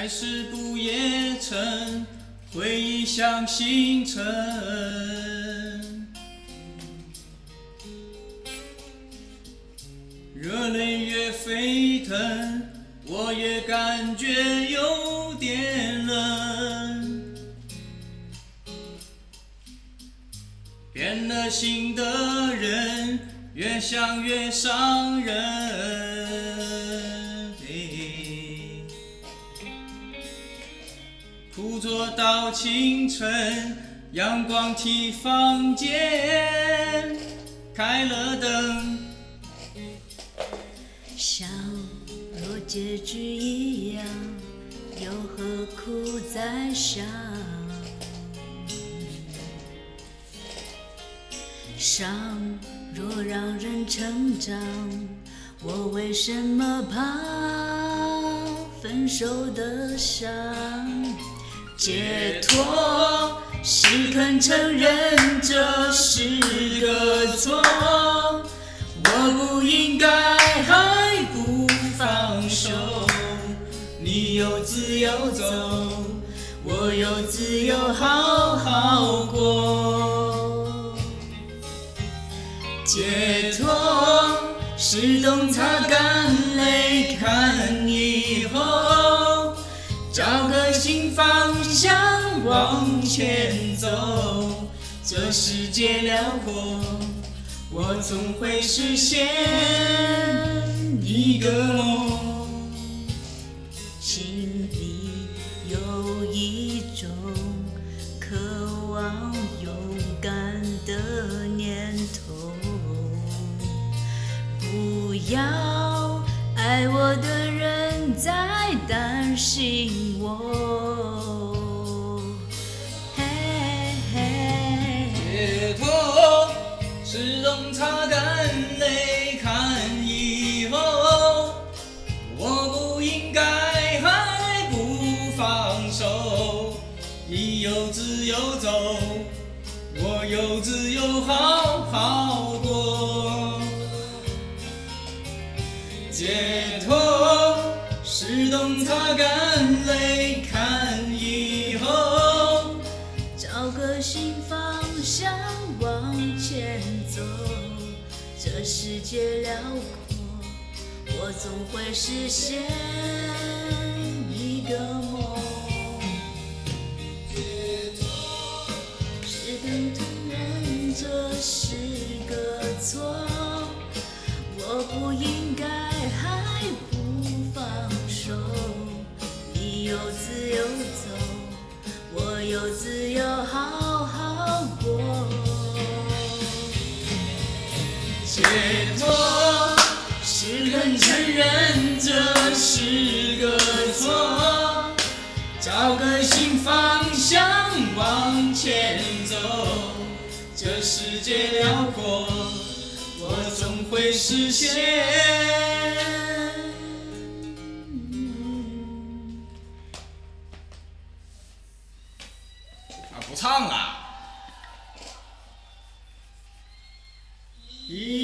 还是不夜城，回忆像星辰。热泪越沸腾，我越感觉有点冷。变了心的人，越想越伤人。枯坐到清晨，阳光替房间开了灯。像若结局一样，又何苦再想？伤若让人成长，我为什么怕分手的伤？解脱是肯承认这是个错，我不应该还不放手。你有自由走，我有自由好好过。解脱是懂擦干泪，看以后，找个新方向往前走。这世界辽阔，我总会实现一个梦。心里有一种渴望勇敢的念头，不要爱我的人在担心我。嘿嘿。解脱是懂擦干泪，看以后，我不应该还不放手。你有自由走，我有自由好好过。解脱是懂擦干泪，看以后。找个新方向往前走，这世界辽阔，我总会实现一个梦。解脱是肯承认这是个错，我不应解脱，是肯承认这是个错，找个新方向往前走。这世界辽阔，我总会实现。啊，不唱啊！一。